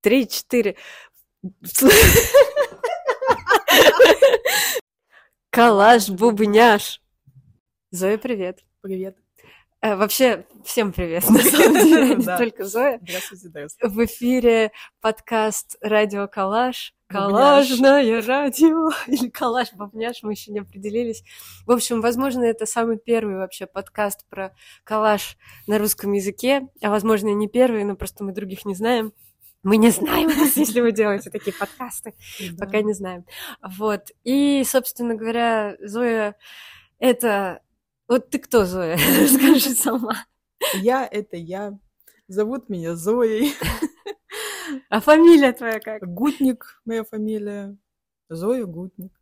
Три, четыре. Калаш, бубняш. Зоя, привет. Привет. Э, вообще, всем привет, на самом деле, не только Зоя. В эфире подкаст «Радио Калаш». Бубняш. Калажное радио. Или Калаш Бубняш, мы еще не определились. В общем, возможно, это самый первый вообще подкаст про калаш на русском языке. А возможно, и не первый, но просто мы других не знаем. Мы не знаем если вы делаете такие подкасты. Пока не знаем. Вот. И, собственно говоря, Зоя, это... Вот ты кто, Зоя? Расскажи сама. Я — это я. Зовут меня Зоей. А фамилия твоя как? Гутник моя фамилия. Зоя Гутник.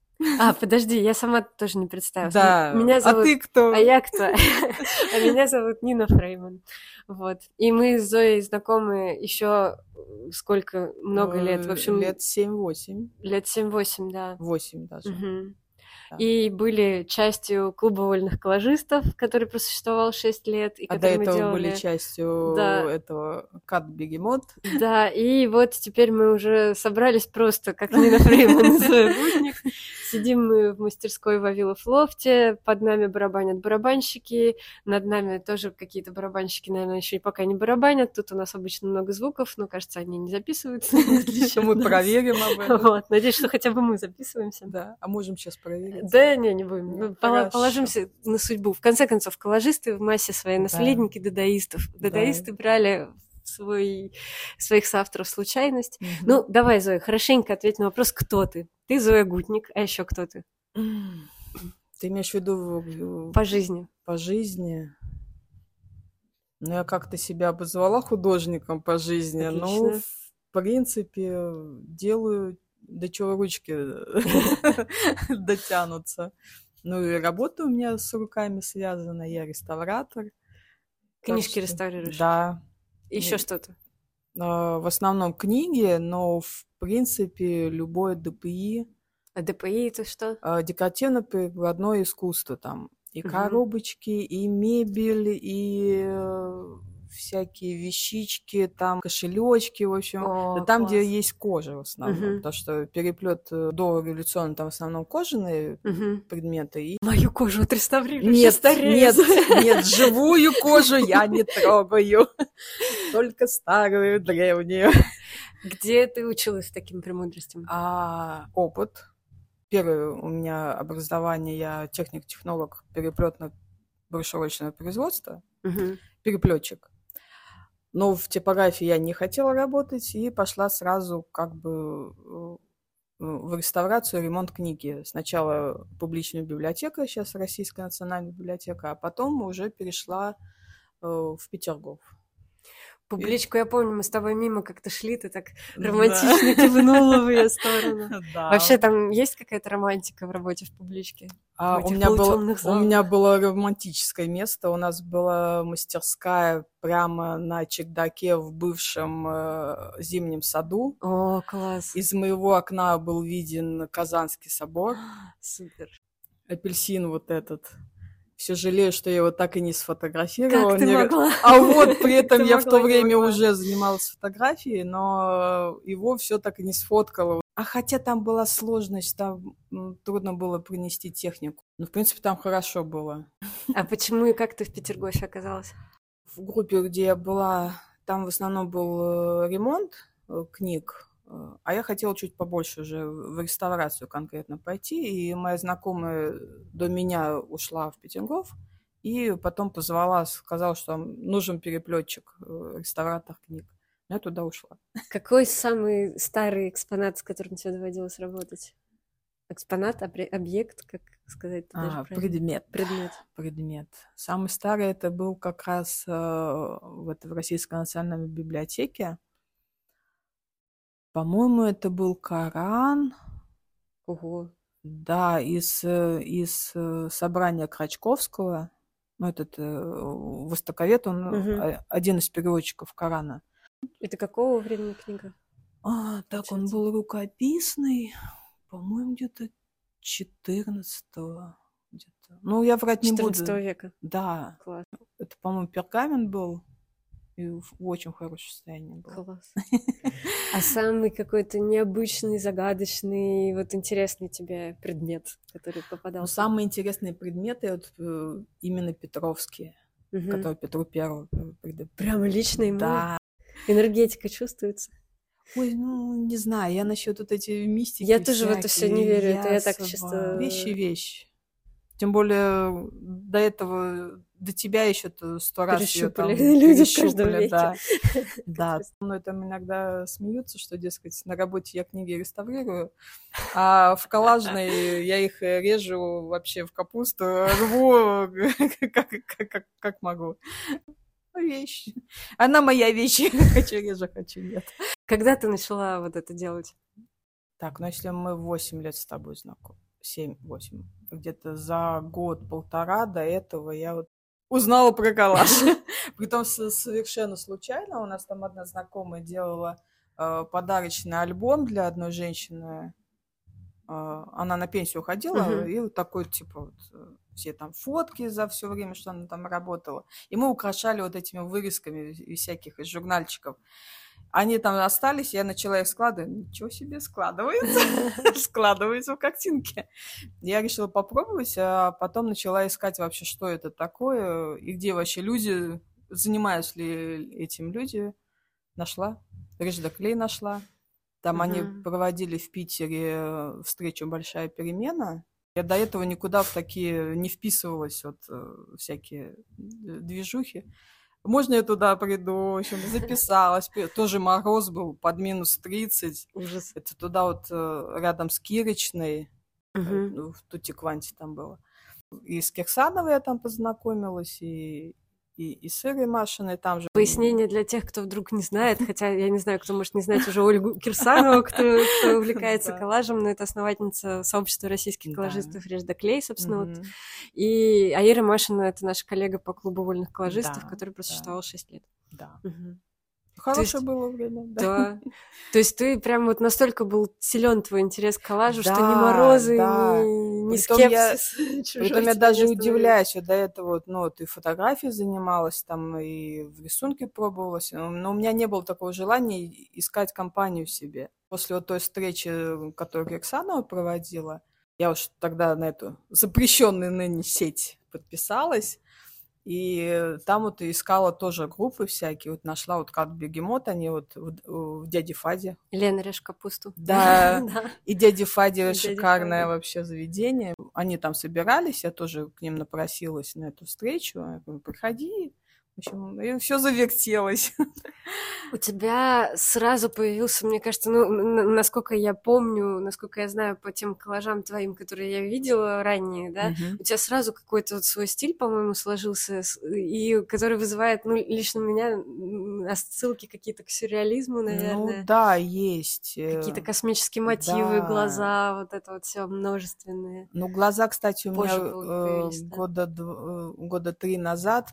А, подожди, я сама тоже не представилась. Да. Меня зовут... А ты кто? А я кто? А меня зовут Нина Фрейман. Вот. И мы с Зоей знакомы еще сколько, много лет. В Э, общем, Лет 7-8. лет 7-8, да. 8 даже. Мгм. Да. И были частью клуба вольных коллажистов, который просуществовал 6 лет. И А до этого делали... были частью Да. этого Кат Бегемот. Да, и вот теперь мы уже собрались просто, как Нина Фрейман Будник. Сидим мы в мастерской Вавилов Лофте, под нами барабанят барабанщики, над нами тоже какие-то барабанщики, наверное, еще пока не барабанят. Тут у нас обычно много звуков, но, кажется, они не записываются. мы проверим об этом. Надеюсь, что хотя бы мы записываемся. Да. А можем сейчас проверить? Да, не, не будем. Ну, Ну. Положимся на судьбу. В конце концов, коллажисты в массе своей наследники дадаистов. Да. Дадаисты брали свой, своих соавторов случайность. Мгм. Ну, давай, Зоя, хорошенько ответь на вопрос, кто ты? Ты Зоя Гутник, а еще кто ты? Ты имеешь в виду По жизни. по жизни? Ну, я как-то себя обозвала художником по жизни. Ну, Отлично. в принципе, делаю, до чего ручки дотянутся. Ну, и работа у меня с руками связана. Я реставратор. Книжки реставрируешь? Да. Еще что-то? А, В основном книги, но, в принципе, любое ДПИ, А ДПИ это что? а, декоративно-прикладное искусство там. И Мгм. коробочки, и мебель, и э, всякие вещички, там кошелечки, в общем. О, Да там, где класс. есть кожа в основном. Мгм. Потому что переплет до революционный там в основном кожаные Мгм. предметы. И... Мою кожу отреставрируешь, Нет, нет, нет, живую кожу я не трогаю. Только старую, древнюю. Где ты училась таким премудростям? А опыт. Первое у меня образование, я техник-технолог переплетно-брошюрочного производства, Мгм. переплетчик. Но в типографии я не хотела работать и пошла сразу как бы э, в реставрацию, ремонт книги. Сначала публичная библиотека, сейчас Российская национальная библиотека, а потом уже перешла э, в Петергоф. Публичку, я помню, мы с тобой мимо как-то шли, ты так Да. романтично кивнула в ее сторону. Да. Вообще там есть какая-то романтика в работе в публичке? А, у, меня было, у меня было романтическое место. У нас была мастерская прямо на чердаке в бывшем э, зимнем саду. О, класс. Из моего окна был виден Казанский собор. Супер. Апельсин вот этот. Все жалею, что я его так и не сфотографировала. Как ты Не- могла? А вот при этом я в то время уже занималась фотографией, но его все так и не сфоткала. А хотя там была сложность, там трудно было принести технику. Ну, в принципе, там хорошо было. А почему и как ты в Петергофе оказалась? В группе, где я была, там в основном был э, ремонт э, книг, а я хотела чуть побольше уже в реставрацию конкретно пойти. И моя знакомая до меня ушла в Петергоф, и потом позвала, сказала, что нужен переплетчик, э, реставратор книг. Я туда ушла. Какой самый старый экспонат, с которым тебе доводилось работать? Экспонат, объект, как сказать А, даже предмет. Предмет. предмет. Самый старый это был как раз э, в, этой, в Российской национальной библиотеке. По-моему, это был Коран. Ого. Да, из, э, из э, собрания Крачковского. Ну, этот э, востоковед, он э, один из переводчиков Корана. Это какого времени книга? А, так, он был рукописный, по-моему, где-то 14 где-то. Ну, я врать не буду. 14 века. Да, Класс. это, по-моему, пергамент был. И в очень хорошем состоянии был. Класс. А самый какой-то необычный, загадочный, вот интересный тебе предмет, который попадал? Ну, самые интересные предметы вот, э, именно Петровские, угу. которые Петру Первому. Прямо лично ему? Да. Энергетика чувствуется? Ой, ну, не знаю, я насчет вот эти мистики. Я тоже в это все не верю, это я так чисто... Вещи, вещь. Тем более до этого, до тебя еще сто раз ее там люди в каждом веке. Да. да. Со мной там иногда смеются, что, дескать, на работе я книги реставрирую, а в коллажной я их режу вообще в капусту, рву как, как, как, как могу. Вещь. Она моя вещь. хочу режу, хочу нет. Когда ты начала вот это делать? Так, ну если мы 8 лет с тобой знакомы, 7-8, где-то за год-полтора до этого я вот узнала про коллаж. Притом совершенно случайно. У нас там одна знакомая делала э, подарочный альбом для одной женщины. Э, она на пенсию уходила, и вот такой, типа, вот, э, все там фотки за все время, что она там работала. И мы украшали вот этими вырезками всяких из журнальчиков. Они там остались, я начала их складывать. Ничего себе складывается. Складывается в картинке. Я решила попробовать, а потом начала искать вообще, что это такое, и где вообще люди, занимаются ли этим люди. Нашла. Режда Клей нашла. Там они проводили в Питере встречу «Большая перемена». Я до этого никуда в такие не вписывалась, вот э, всякие э, движухи. Можно я туда приду? В общем, записалась. Тоже мороз был под минус 30. Ужас. Это туда вот э, рядом с Кирочной, угу. в Тутикванте там было. И с Кирсановой я там познакомилась, и и, и с Ирой Машиной там же. Пояснение для тех, кто вдруг не знает, хотя я не знаю, кто может не знать уже Ольгу Кирсанову, кто, кто увлекается коллажем, но это основательница сообщества российских коллажистов Режда Клей, собственно. Вот. И а Ира Машина — это наша коллега по клубу вольных коллажистов, который просуществовал 6 лет. Да. Хорошее есть, было время, да. да. То есть ты прям вот настолько был силен твой интерес к коллажу, да, что ни морозы, да. ни, ни скепсис. Я, притом я даже удивляюсь, что до этого вот, ну, ты фотографией занималась, там и в рисунке пробовалась, но у меня не было такого желания искать компанию себе. После вот той встречи, которую Оксанова проводила, я уж тогда на эту запрещенную ныне сеть подписалась, и там вот искала тоже группы всякие. Вот нашла вот как бегемот, они вот в, в дяде Фаде. Лена режь капусту. Да. И дяде Фаде шикарное вообще заведение. Они там собирались, я тоже к ним напросилась на эту встречу. Я говорю, приходи, в общем, и все завертелось. У тебя сразу появился, мне кажется, ну, насколько я помню, насколько я знаю по тем коллажам твоим, которые я видела ранее, да, uh-huh. у тебя сразу какой-то вот свой стиль, по-моему, сложился, и который вызывает, ну, лично у меня отсылки какие-то к сюрреализму, ну наверное. Ну, да, есть. Э, какие-то космические мотивы, да. глаза, вот это вот все множественные. Ну, глаза, кстати, у Позже меня э, года, э, года три назад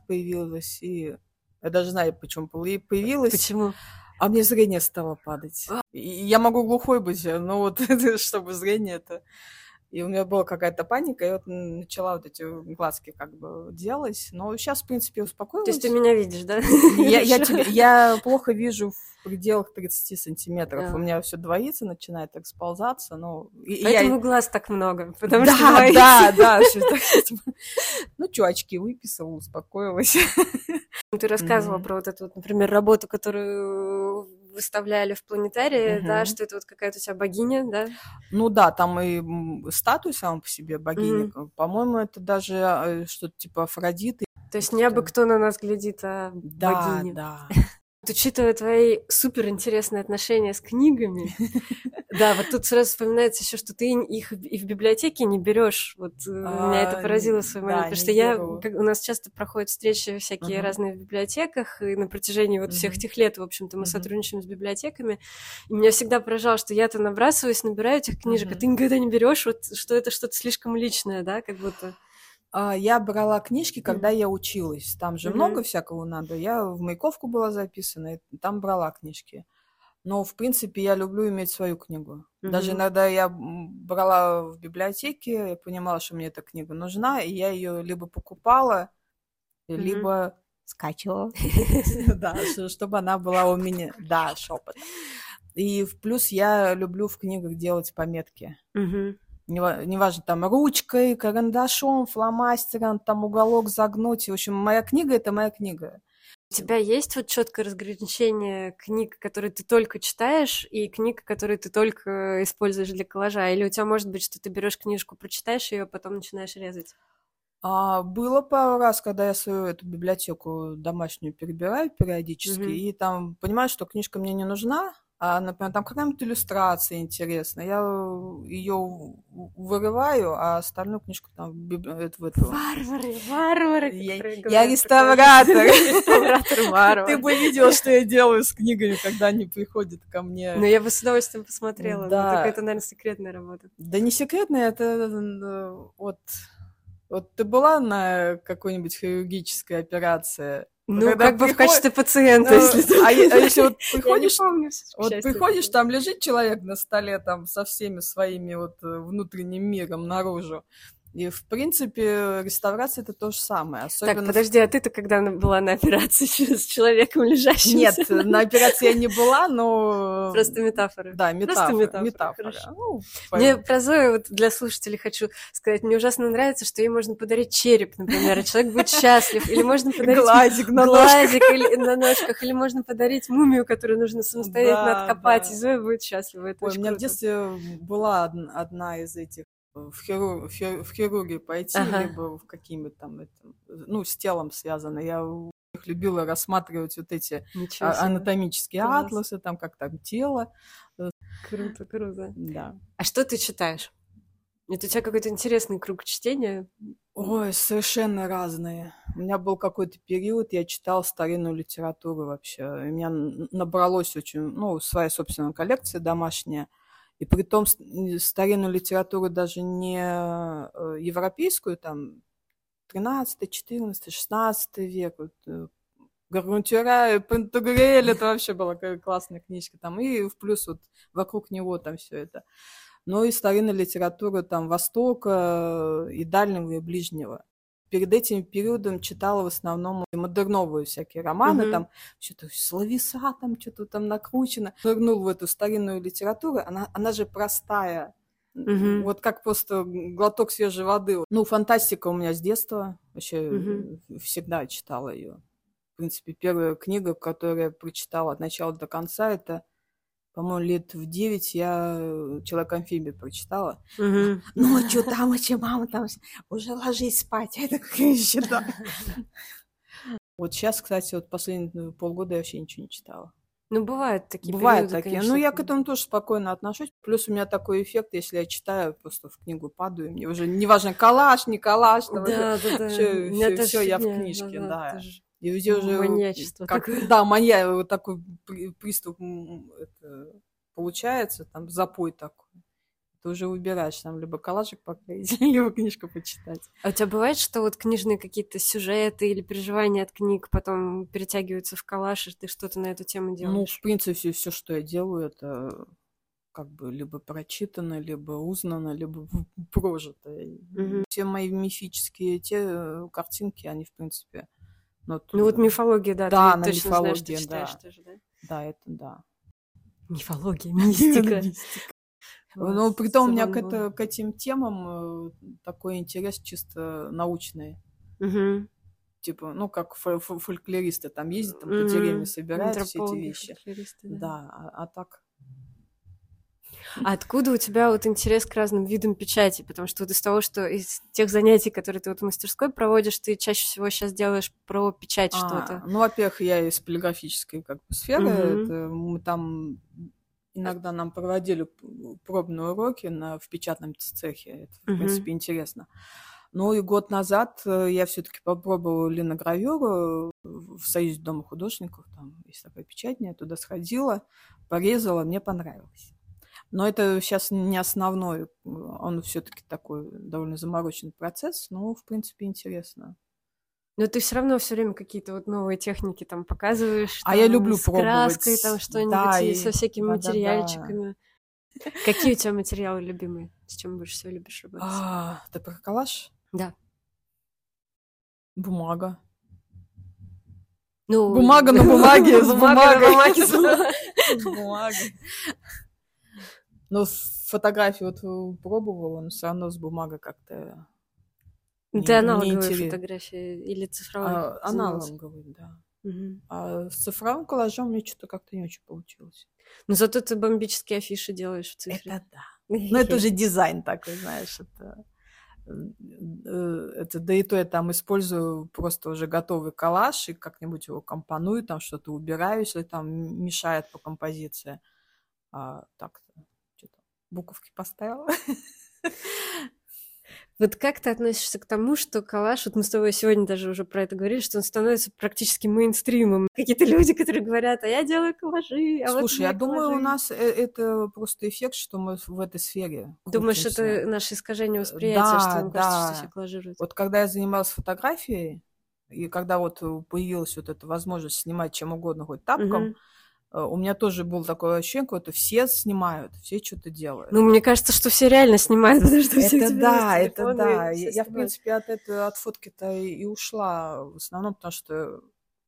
я даже знаю, почему появилась. Почему? А мне зрение стало падать. А. я могу глухой быть, но вот чтобы зрение это... И у меня была какая-то паника, и вот начала вот эти глазки как бы делать. Но сейчас, в принципе, успокоилась. То есть ты меня видишь, да? Я, я, тебе, я плохо вижу в пределах 30 сантиметров. А. У меня все двоится, начинает так сползаться. Но... Поэтому я... глаз так много, потому да, что двоится. Да, да, да. Ну, что, очки выписала, успокоилась. Ты рассказывала про вот эту, вот, например, работу, которую выставляли в планетарии, угу. да, что это вот какая-то у тебя богиня, да? Ну да, там и статуя сама по себе богини. Угу. По-моему, это даже э, что-то типа Афродиты. То есть не абы кто на нас глядит, а да, богиня. Да, Учитывая твои суперинтересные отношения с книгами, да, вот тут сразу вспоминается еще, что ты их и в библиотеке не берешь. Вот а, меня это поразило в свой момент, потому что я, у нас часто проходят встречи всякие разные в библиотеках, и на протяжении вот всех тех лет, в общем-то, мы сотрудничаем с библиотеками, и меня всегда поражало, что я-то набрасываюсь, набираю этих книжек, а ты никогда не берешь, вот что это что-то слишком личное, да, как будто. А, я брала книжки, когда я училась. Там же mm-hmm. много всякого надо. Я в Маяковку была записана, и там брала книжки. Но, в принципе, я люблю иметь свою книгу. Mm-hmm. Даже иногда я брала в библиотеке, я понимала, что мне эта книга нужна, и я ее либо покупала, mm-hmm. либо скачивала. Да, чтобы она была у меня. Да, шепот. И в плюс я люблю в книгах делать пометки. Неважно, там ручкой, карандашом, фломастером, там уголок загнуть. В общем, моя книга это моя книга. У тебя есть вот четкое разграничение книг, которые ты только читаешь, и книг, которые ты только используешь для коллажа? Или у тебя может быть, что ты берешь книжку, прочитаешь ее, а потом начинаешь резать? А, было пару раз, когда я свою эту библиотеку домашнюю перебираю периодически, mm-hmm. и там понимаю, что книжка мне не нужна, а, например, там какая-нибудь иллюстрация интересная, я ее вырываю, а остальную книжку там это, в эту... Варвары, варвары! Я, я реставратор! Реставратор варвар. Ты бы видел, что я делаю с книгами, когда они приходят ко мне. Ну, я бы с удовольствием посмотрела. Да. Но это, наверное, секретная работа. Да не секретная, это вот вот ты была на какой-нибудь хирургической операции? Ну, Когда как бы в качестве пациента, ну, если ты... а, а если вот приходишь, помню, вот приходишь, там лежит человек на столе там со всеми своими вот э, внутренним миром наружу, и, в принципе, реставрация это то же самое. Особенно... Так, подожди, а ты-то когда была на операции с человеком лежащим? Нет, на операции я не была, но... Просто метафора. Да, метафора. Просто метафора. метафора. Ну, мне про Зою, вот для слушателей хочу сказать, мне ужасно нравится, что ей можно подарить череп, например, и человек будет счастлив. Или можно подарить глазик на глазик или на ножках, или можно подарить мумию, которую нужно самостоятельно да, откопать, да. и Зоя будет счастлива. Это Ой, у меня круто. в детстве была одна из этих в, хиру, в, хир, в хирургию пойти, ага. либо в какими-то там, это, ну, с телом связано. Я любила рассматривать вот эти а, анатомические Класс. атласы, там, как там тело. Круто, круто. Да. А что ты читаешь? Это у тебя какой-то интересный круг чтения? Ой, совершенно разные. У меня был какой-то период, я читал старинную литературу вообще. У меня набралось очень, ну, своя собственная коллекция домашняя. И при том старинную литературу даже не э, европейскую, там 13, 14, 16 век, вот, э, Гаргантюра, Пантагрель, это вообще была классная книжка там, и в плюс вот вокруг него там все это. Но и старинная литература там Востока и Дальнего и Ближнего перед этим периодом читала в основном модерновые всякие романы, mm-hmm. там что-то словеса, там что-то там накручено. Нырнул в эту старинную литературу, она, она же простая. Mm-hmm. Вот как просто глоток свежей воды. Ну, фантастика у меня с детства. Вообще mm-hmm. всегда читала ее. В принципе, первая книга, которую я прочитала от начала до конца, это по-моему, лет в девять я э, «Человек-амфибию» прочитала. Угу. Ну, а что там, а что мама там? Уже ложись спать. Это какая еще да. Вот сейчас, кстати, вот последние полгода я вообще ничего не читала. Ну, бывают такие Бывают периоды, такие. Конечно. Ну, я к этому тоже спокойно отношусь. Плюс у меня такой эффект, если я читаю, просто в книгу падаю, мне уже неважно, коллаж, не коллаж. Да, да, да. Все, все, я в книжке, да. да. И уже... Маньячество. Как, да, манья, вот такой приступ это, получается, там запой такой. Ты уже выбираешь там либо коллажик поклеить, либо книжку почитать. А у тебя бывает, что вот книжные какие-то сюжеты или переживания от книг потом перетягиваются в коллаж, и ты что-то на эту тему делаешь? Ну, в принципе, все, что я делаю, это как бы либо прочитано, либо узнано, либо прожито. Угу. Все мои мифические те э, картинки, они, в принципе, ну, ну вот мифология, да, да, ты точно знаешь, что читаешь да. тоже, да? Да, это да. Мифология, мистика. Ну, при том у меня к, это, к этим темам э, такой интерес чисто научный. Угу. Типа, ну, как фольклористы там ездят, там по деревне собирают все эти вещи. Да, да а, а так а откуда у тебя вот интерес к разным видам печати? Потому что вот из того, что из тех занятий, которые ты вот в мастерской проводишь, ты чаще всего сейчас делаешь про печать а, что-то. Ну, во-первых, я из полиграфической как бы сферы. Угу. Это мы там иногда нам проводили пробные уроки на, в печатном цехе. Это, в угу. принципе, интересно. Ну и год назад э, я все-таки попробовала линогравюру в Союзе Дома художников. Там есть такая печатня, я туда сходила, порезала, мне понравилось. Но это сейчас не основной, он все-таки такой довольно замороченный процесс, но, в принципе, интересно. Но ты все равно все время какие-то вот новые техники там показываешь. А я люблю с пробовать. краской там что-нибудь да, и со всякими да, материальчиками. Да, да. Какие у тебя материалы любимые? С чем больше всего любишь работать? А, ты про коллаж? Да. Бумага. Ну, Бумага на бумаге с Бумага бумагой. бумаге с бумагой. С бумагой. Но фотографии вот э, пробовала, но все равно с бумагой как-то аналоговые неинтересно. фотографии или цифровые? А, аналоговый, да. Мгм. А с цифровым коллажом мне что-то как-то не очень получилось. Ну, зато ты бомбические афиши делаешь в цифре. Это да. Ну, это уже дизайн такой, знаешь, это... э, Это, да и то я там использую просто уже готовый коллаж и как-нибудь его компоную, там что-то убираю, если там мешает по композиции. А так-то, буковки поставила. Вот как ты относишься к тому, что коллаж, вот мы с тобой сегодня даже уже про это говорили, что он становится практически мейнстримом. Какие-то люди, которые говорят, а я делаю коллажи, а вот Слушай, меня я думаю, у коллажи». нас э, это просто эффект, что мы в этой сфере Думаешь, крутимся. это наше искажение восприятия, что да, нам кажется, что да. все коллажируют? Вот когда я занималась фотографией, и когда вот э, появилась вот эта возможность снимать чем угодно, хоть тапком, Мгм. Э, у меня тоже было такое ощущение, какое-то все снимают, все что-то делают. Ну, мне кажется, что все реально снимают, потому что у всех это да, это да. все Я, я, в принципе, от этого, от фотки-то и ушла в основном, потому что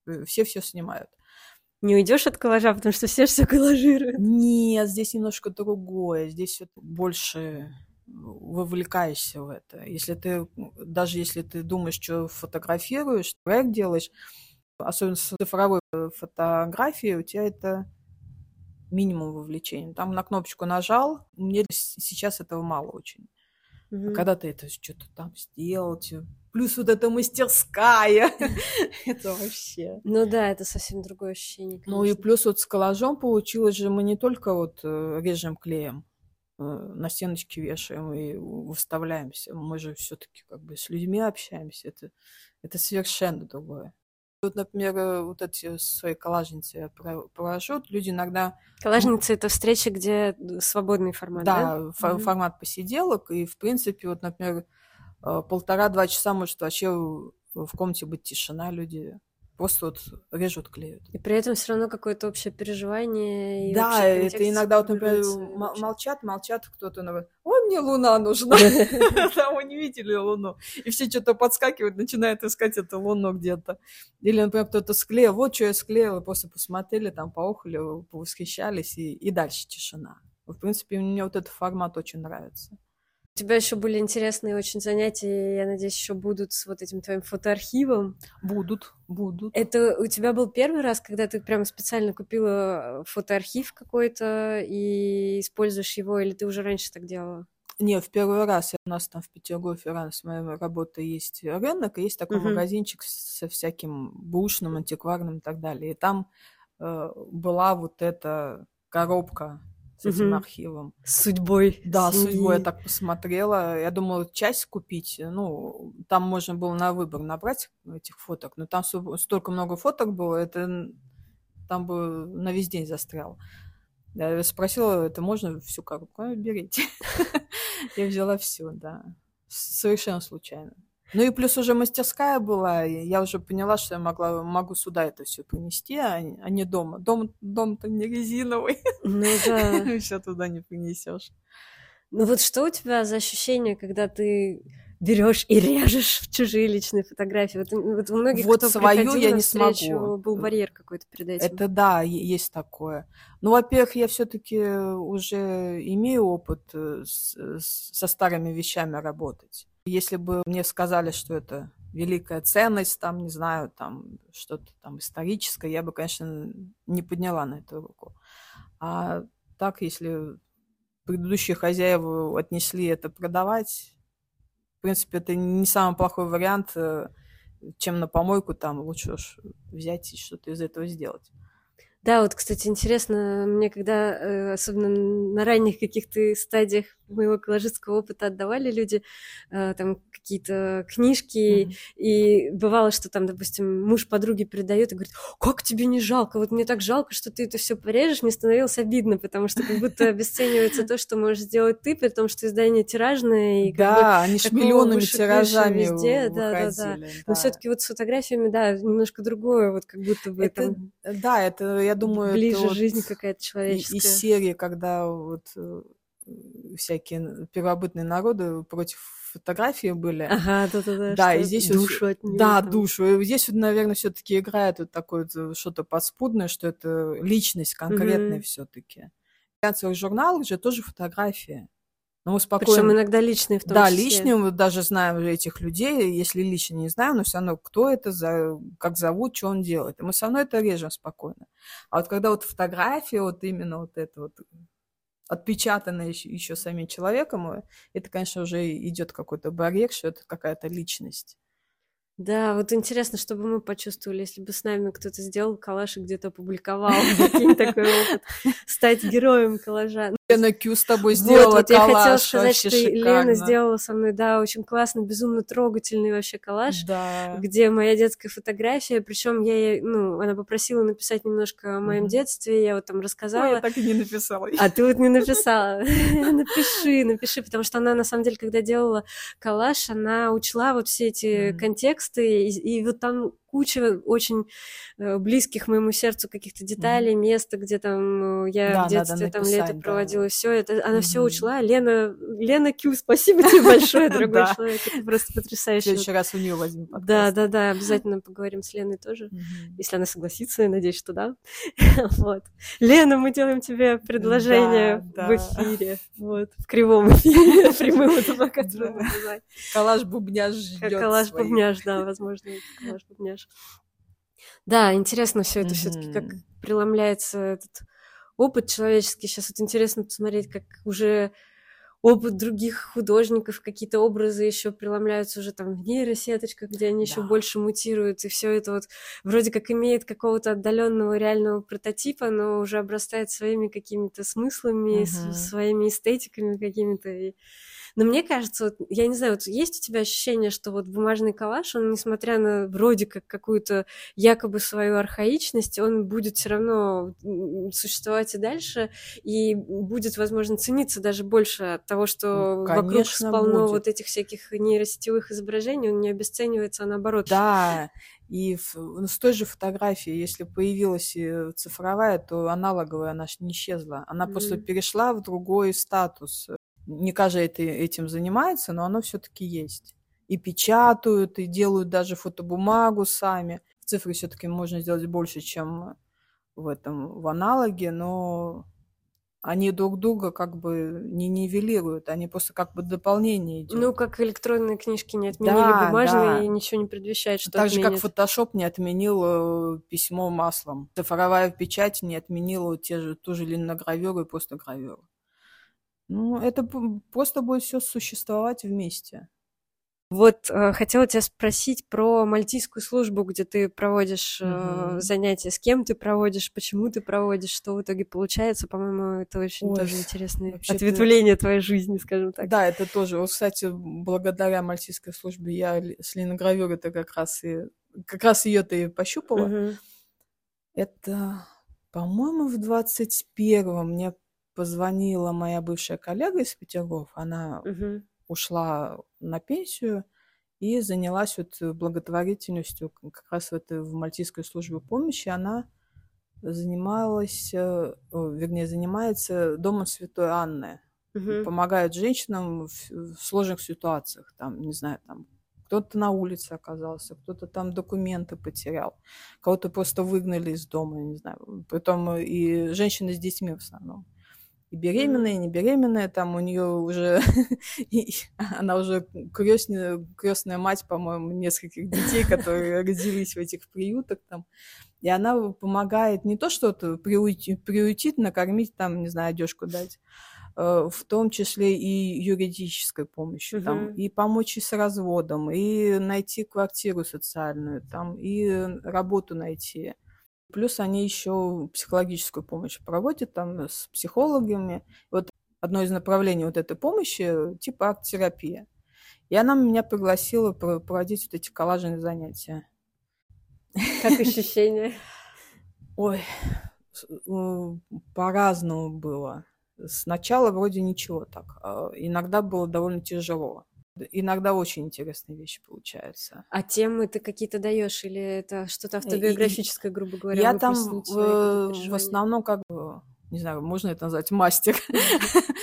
э, все все снимают. Не уйдешь от коллажа, потому что все все коллажируют. Нет, здесь немножко другое. Здесь всё больше вовлекаешься в это. Если ты, даже если ты думаешь, что фотографируешь, проект делаешь, особенно с цифровой э, фотографией, у тебя это минимум вовлечения. Там на кнопочку нажал, мне сейчас этого мало очень. А Мгм. когда ты это что-то там сделал, те- плюс вот эта мастерская, это вообще... Ну да, это совсем другое ощущение, Ну и плюс вот с коллажом получилось же, мы не только вот э, режем клеем, э, на стеночки вешаем и выставляемся, мы же все-таки как бы с людьми общаемся, это, это совершенно другое. Вот, например, э, вот эти свои коллажницы я про- провожу, люди иногда, Коллажница — это встреча, где свободный формат, да? да, фо- Мгм. формат посиделок, и, в принципе, вот, например, э, полтора-два часа может вообще в комнате быть тишина, люди просто вот режут, клеют. И при этом все равно какое-то общее переживание. И Да, это иногда вот, например, вообще. молчат, молчат, кто-то говорит, ой, мне луна нужна. Там вы не видели луну. И все что-то подскакивают, начинают искать эту луну где-то. Или, например, кто-то склеил, вот что я склеил, и просто посмотрели, там поохали, повосхищались, и, и дальше тишина. В принципе, мне вот этот формат очень нравится. У тебя еще были интересные очень занятия, я надеюсь, еще будут с вот этим твоим фотоархивом. Будут, будут. Это у тебя был первый раз, когда ты прямо специально купила фотоархив какой-то и используешь его, или ты уже раньше так делала? Не, в первый раз у нас там в Петергофе рядом с моей работой есть рынок, и есть такой Мгм. магазинчик со всяким бушным, антикварным и так далее. И там э, была вот эта коробка с этим Мгм. архивом. С судьбой. Да, семьи. судьбой я так посмотрела. Я думала, часть купить. Ну, там можно было на выбор набрать этих фоток, но там столько много фоток было, это там бы на весь день застрял. Я спросила, это можно всю коробку? «А, Берите. Я взяла все, да. Совершенно случайно. Ну и плюс уже мастерская была, я уже поняла, что я могла, могу сюда это все принести, а не а не дома. Дом, дом-то не резиновый, Ну да. все туда не принесешь. Ну вот что у тебя за ощущение, когда ты берешь и режешь в чужие личные фотографии? Вот, вот у многих, Вот кто свою я не встречу, смогу. был барьер какой-то перед этим. Это да, есть такое. Ну, во-первых, я все-таки уже имею опыт э, с- с- со старыми вещами работать. Если бы мне сказали, что это великая ценность, там, не знаю, там что-то там историческое, я бы, конечно, не подняла на эту руку. А так, если предыдущие хозяева отнесли это продавать, в принципе, это не самый плохой вариант, э, чем на помойку, там лучше уж взять и что-то из этого сделать. Да, вот, кстати, интересно, мне когда, э, особенно на ранних каких-то стадиях моего коллажистского опыта отдавали люди э, там какие-то книжки, Мгм. и бывало, что там, допустим, муж подруги передает и говорит, как тебе не жалко, вот мне так жалко, что ты это все порежешь, мне становилось обидно, потому что как будто обесценивается то, что можешь сделать ты, при том, что издание тиражное, и как бы Да, они ж какого миллионами тиражами везде, да-да-да. выходили. Но да. все-таки вот с фотографиями, да, немножко другое, вот как будто бы Это, да, это, я думаю, ближе это вот жизнь какая-то человеческая. из серии, когда вот э, всякие первобытные народы против фотографии были. Ага, да-да-да. Да, и здесь душу вот, от неё да, там. душу. И здесь вот, наверное, все-таки играет вот такое вот, э, что-то подспудное, что это личность конкретная Мгм. все-таки. В глянцевых журналах же тоже фотографии. Но мы Причем спокойно... иногда личные в том Да, числе. личные, мы даже знаем этих людей, если лично не знаем, но все равно, кто это, за, как зовут, что он делает. И мы все равно это режем спокойно. А вот когда вот фотография, вот именно вот это вот отпечатанное еще, еще самим человеком, э, это, конечно, уже идет какой-то барьер, что это какая-то личность. Да, вот интересно, что бы мы почувствовали, если бы с нами кто-то сделал коллаж и где-то опубликовал. Такой опыт. Стать героем коллажа. Лена Кью с тобой Вот, сделала вот я хотела сказать, что Лена шикарно. сделала со мной, да, очень классно, безумно трогательный вообще коллаж. Да. где моя детская фотография, причем я, ей, ну, она попросила написать немножко о моем детстве, я вот там Ой, рассказала, я так и не написала. а ты вот не написала. Напиши, напиши, потому что она, на самом деле, когда делала коллаж, она учла вот все эти контексты, и вот там куча очень э, близких моему сердцу каких-то деталей, места, где там э, я Да, в детстве там лето да. проводила, все это, она все Мгм. учла. Лена, Лена Кью, спасибо тебе большое, дорогой Да. человек, это просто В потрясающе. следующий раз у нее возьмем Да, да, да, обязательно поговорим с Леной тоже, если она согласится, я надеюсь, что да. Вот. Лена, мы делаем тебе предложение Да, в да. эфире, вот, в кривом эфире, Да. трудно назвать. Калаш бубняж ждет коллаж бубняж, да, возможно, коллаж бубняж. Да, интересно все это все-таки, как преломляется этот опыт человеческий. Сейчас вот интересно посмотреть, как уже опыт других художников, какие-то образы еще преломляются уже там в нейросеточках, где они еще Да. больше мутируют, и все это вот вроде как имеет какого-то отдаленного реального прототипа, но уже обрастает своими какими-то смыслами, Мгм. своими эстетиками какими-то. и- Но мне кажется, вот, я не знаю, вот есть у тебя ощущение, что вот бумажный коллаж, он, несмотря на вроде как какую-то якобы свою архаичность, он будет все равно существовать и дальше, и будет, возможно, цениться даже больше от того, что Ну, вокруг конечно, полно будет. вот этих всяких нейросетевых изображений, он не обесценивается, а наоборот. Да, и в- ну, с той же фотографии, если появилась э, цифровая, то аналоговая она не исчезла. Она просто Мгм. перешла в другой статус. Не каждый это, этим занимается, но оно все-таки есть. И печатают, и делают даже фотобумагу сами. В цифре все-таки можно сделать больше, чем в этом в аналоге, но они друг друга как бы не нивелируют, они просто как бы дополнение идет. Ну, как электронные книжки не отменили Да, бумажные, да. и ничего не предвещает, что Так же, как отменят. Photoshop не отменил э, письмо маслом. Цифровая печать не отменила те же, ту же линогравюру и просто гравюру. Ну, это просто будет все существовать вместе. Вот э, хотела тебя спросить про мальтийскую службу, где ты проводишь э, Мгм. занятия, с кем ты проводишь, почему ты проводишь, что в итоге получается. По-моему, это очень Ой, тоже интересное ответвление твоей жизни, скажем так. Да, это тоже. Вот, кстати, благодаря мальтийской службе я с линогравюрой-то как раз и как раз ее-то и пощупала. Мгм. Это, по-моему, в 21-м мне позвонила моя бывшая коллега из Петергоф. Она Мгм. ушла на пенсию и занялась вот благотворительностью как раз в, этой, в Мальтийской службе помощи. Она занималась, э, вернее, занимается Домом Святой Анны. Мгм. Помогает женщинам в, в сложных ситуациях. Там, не знаю, там кто-то на улице оказался, кто-то там документы потерял, кого-то просто выгнали из дома, не знаю. Притом и женщины с детьми в основном. И беременная, и не беременная, там у нее уже, она уже крестная, мать, по-моему, нескольких детей, которые родились в этих приютах там. И она помогает не то что-то приютить, накормить, там, не знаю, одежку дать, э, в том числе и юридической помощью, там, и помочь и с разводом, и найти квартиру социальную, там, и работу найти. Плюс они еще психологическую помощь проводят там с психологами. Вот одно из направлений вот этой помощи типа арт-терапия. И она меня пригласила про- проводить вот эти коллажные занятия. Как ощущение? Ой, э, по-разному было. Сначала вроде ничего так. а Иногда было довольно тяжело. Иногда очень интересные вещи получаются. А темы ты какие-то даешь или это что-то автобиографическое, грубо говоря, Я там э, в основном как бы не знаю, можно это назвать мастер.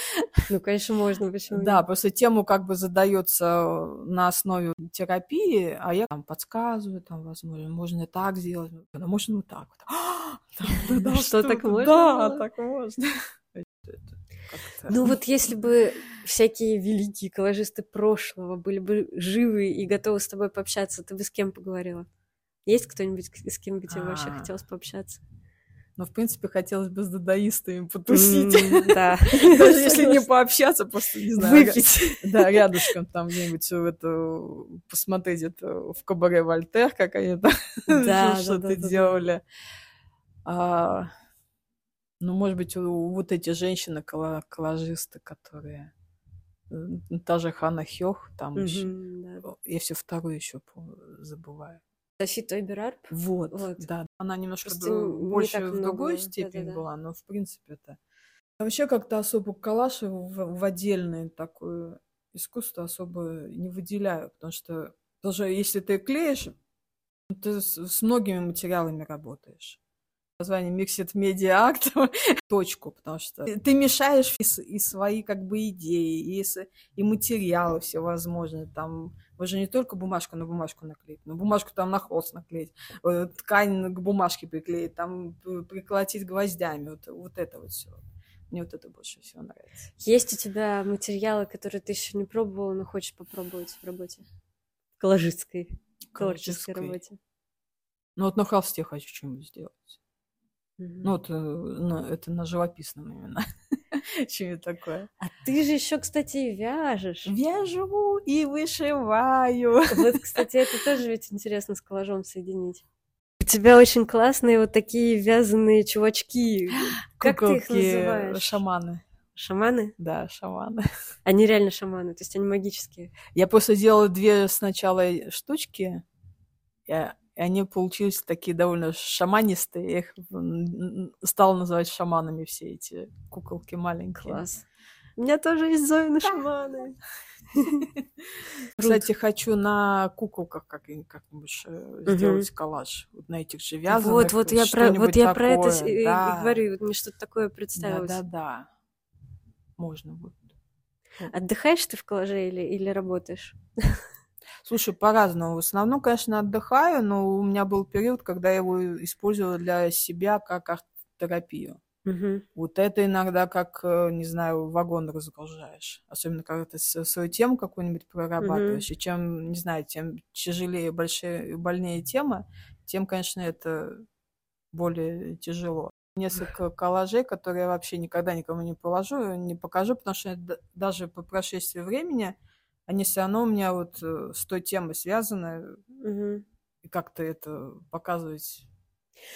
Ну, конечно, можно, почему Да, просто тему как бы задается на основе терапии, а я там подсказываю, там, возможно, можно так сделать, а можно вот так вот. Что, так можно? Да, так можно. Ну вот если бы всякие великие коллажисты прошлого были бы живы и готовы с тобой пообщаться, ты бы с кем поговорила? Есть кто-нибудь, с кем бы тебе вообще А. хотелось пообщаться? Но, в принципе, хотелось бы с дадаистами потусить. М, Да. Даже если не пообщаться, просто, не знаю, Выпить. да, рядышком там где-нибудь это, посмотреть это в кабаре Вольтер, как они там что-то делали. Ну, может быть, у- вот эти женщины-коллажисты, которые... Та же Хана Хёх, там еще... Мгм, да. Я все вторую еще забываю. Софи Тойберарп? Вот, Вот. да. Она немножко Просто ду- больше в много, другой степени да-да-да. была, но в принципе это... Вообще как-то особо калаш в, в отдельное такое искусство особо не выделяю, потому что даже если ты клеишь, ты с, с многими материалами работаешь. Название Mixed Media Act точку, потому что ты мешаешь и, и свои как бы идеи, и, и материалы всевозможные. Там вы же не только бумажку на бумажку наклеить, но бумажку там на холст наклеить, э, ткань к бумажке приклеить, там приколотить гвоздями. Вот, вот это вот все. Мне вот это больше всего нравится. Есть у тебя материалы, которые ты еще не пробовала, но хочешь попробовать в работе? Коллажистской, творческой работе. Ну вот на холсте хочу что-нибудь сделать. Ну вот на- это на живописном именно. Что-нибудь такое. А ты же еще, кстати, и вяжешь. Вяжу и вышиваю. Вот, кстати, это тоже ведь интересно с коллажом соединить. У тебя очень классные вот такие вязаные чувачки. Как ты их называешь? Шаманы. Шаманы? Да, шаманы. Они реально шаманы, то есть они магические. Я просто делала две сначала штучки, и и они получились такие довольно шаманистые. Я их стала называть шаманами все эти куколки маленькие. Класс. У меня тоже есть Зоины шаманы. Кстати, хочу на куколках как- как-нибудь э, сделать коллаж. Вот на этих же вязаных. Вот, вот я про, вот я про это и- говорю, вот мне что-то такое представилось. Да-да-да. Можно будет. Отдыхаешь ты в коллаже или, или работаешь? Слушай, по-разному. В основном, конечно, отдыхаю, но у меня был период, когда я его использовала для себя как арт-терапию. Мгм. Вот это иногда как, э, не знаю, вагон разгружаешь. Особенно, когда ты свою тему какую-нибудь прорабатываешь. И чем, не знаю, тем тяжелее, большие, больнее тема, тем, конечно, это более тяжело. Несколько коллажей, которые я вообще никогда никому не положу, не покажу, потому что даже по прошествии времени они все равно у меня вот э, с той темой связаны, Мгм. и как-то это показывать,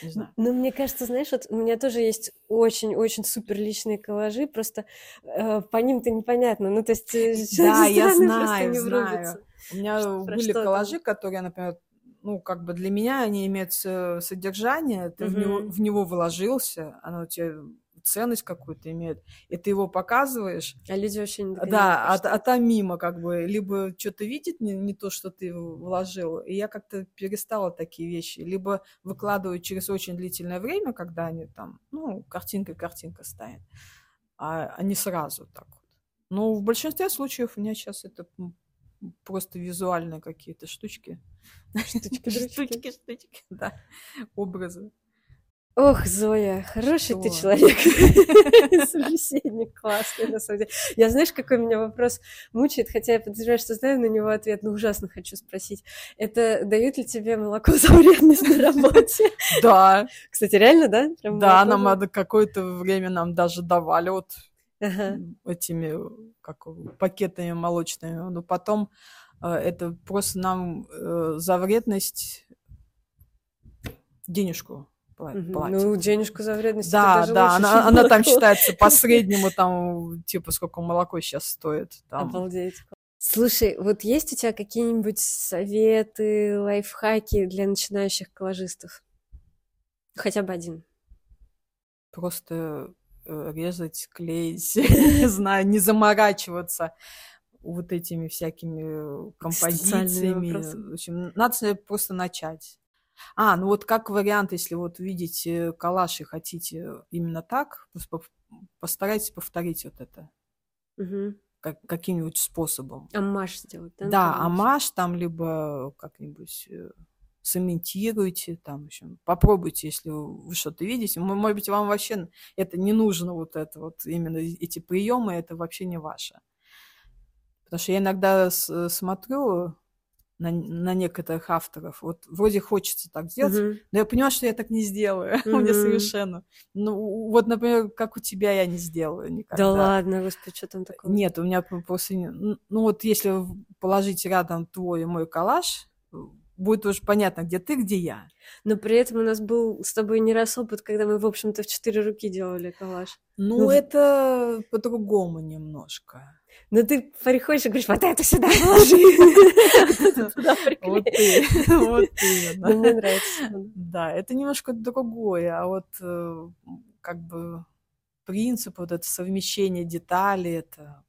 не знаю. Ну, мне кажется, знаешь, вот у меня тоже есть очень-очень супер личные коллажи, просто э, по ним-то непонятно. Ну, то есть э, Да, я знаю, не знаю. У меня Что- были что там? коллажи, которые, например, ну, как бы для меня они имеют э, содержание, ты в, него, в него вложился, оно у тебя ценность какую-то имеет, и ты его показываешь, А люди вообще не догоняют, да, а, а там мимо как бы, либо что-то видит не, не то, что ты вложил, и я как-то перестала такие вещи, либо выкладываю через очень длительное время, когда они там, ну, картинка-картинка станет, а, а не сразу так вот. Но в большинстве случаев у меня сейчас это просто визуальные какие-то штучки. Штучки-дрючки. Штучки, штучки, да, образы. Ох, Зоя, хороший ты Что? человек. Собеседник классный, на самом деле. Я знаешь, какой меня вопрос мучает, хотя я подозреваю, что знаю на него ответ, но ужасно хочу спросить. Это дают ли тебе молоко за вредность на работе? Да, Кстати, реально, да? Прям да, молоко нам надо какое-то время нам даже давали вот Ага. этими как пакетами молочными. Но потом э, это просто нам э, за вредность денежку пла- Мгм. платят. Ну, денежку за вредность. Да, даже да, лучше, она, она там считается по среднему, там, типа, сколько молоко сейчас стоит. Там. Обалдеть. Слушай, вот есть у тебя какие-нибудь советы, лайфхаки для начинающих коллажистов? Хотя бы один. Просто э, резать, клеить, не знаю, не заморачиваться вот этими всякими Экзистенциальными композициями. В общем, надо просто начать. А, ну вот как вариант, если вот видите калаш и хотите именно так, постарайтесь повторить вот это. Угу. Как, каким-нибудь способом. Амаш сделать, да? Да, амаш там либо как-нибудь э, цементируйте, там, в общем, попробуйте, если вы что-то видите. Может быть, вам вообще это не нужно, вот это вот, именно эти приемы, это вообще не ваше. Потому что я иногда смотрю, на, на некоторых авторов. Вот вроде хочется так сделать, mm-hmm. но я понимаю, что я так не сделаю. Mm-hmm. Меня совершенно. Ну, вот, например, как у тебя я не сделаю никогда. Да ладно, господи, что там такое? Нет, у меня просто... Ну, вот если положить рядом твой и мой коллаж, будет уже понятно, где ты, где я. Но при этом у нас был с тобой не раз опыт, когда мы, в общем-то, в четыре руки делали коллаж. Ну, ну это по-другому немножко. Ну ты приходишь и говоришь, вот это сюда положи. Вот ты, вот ты. Ну, мне нравится. Да, это немножко другое, а вот э, как бы принцип, вот это совмещение деталей, это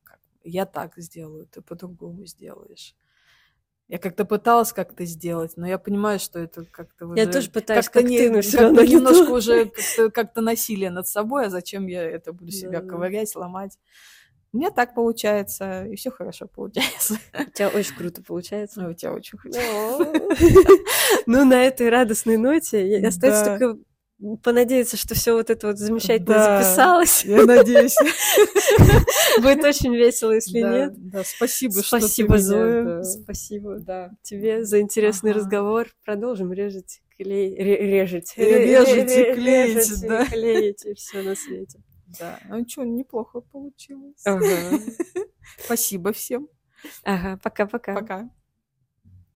я так сделаю, ты по-другому сделаешь. Я как-то пыталась как-то сделать, но я понимаю, что это как-то уже... Я тоже пытаюсь, как-то как не, ты, но все равно немножко уже как-то, как-то насилие над собой, а зачем я это буду себя да. ковырять, ломать? У меня так получается, и все хорошо получается. У тебя очень круто получается. у тебя очень круто. Ну, на этой радостной ноте остается только понадеяться, что все вот это вот замечательно да, записалось. Я надеюсь. Будет очень весело, если да, нет. Да, спасибо, спасибо, Зоя. Да. Спасибо да. тебе за интересный ага. разговор. Продолжим резать, клей, режать. Режать и клеить, да. клеить и все на свете. Да, ну что, неплохо получилось. Ага. Спасибо всем. Ага, пока-пока. Пока. -пока. пока.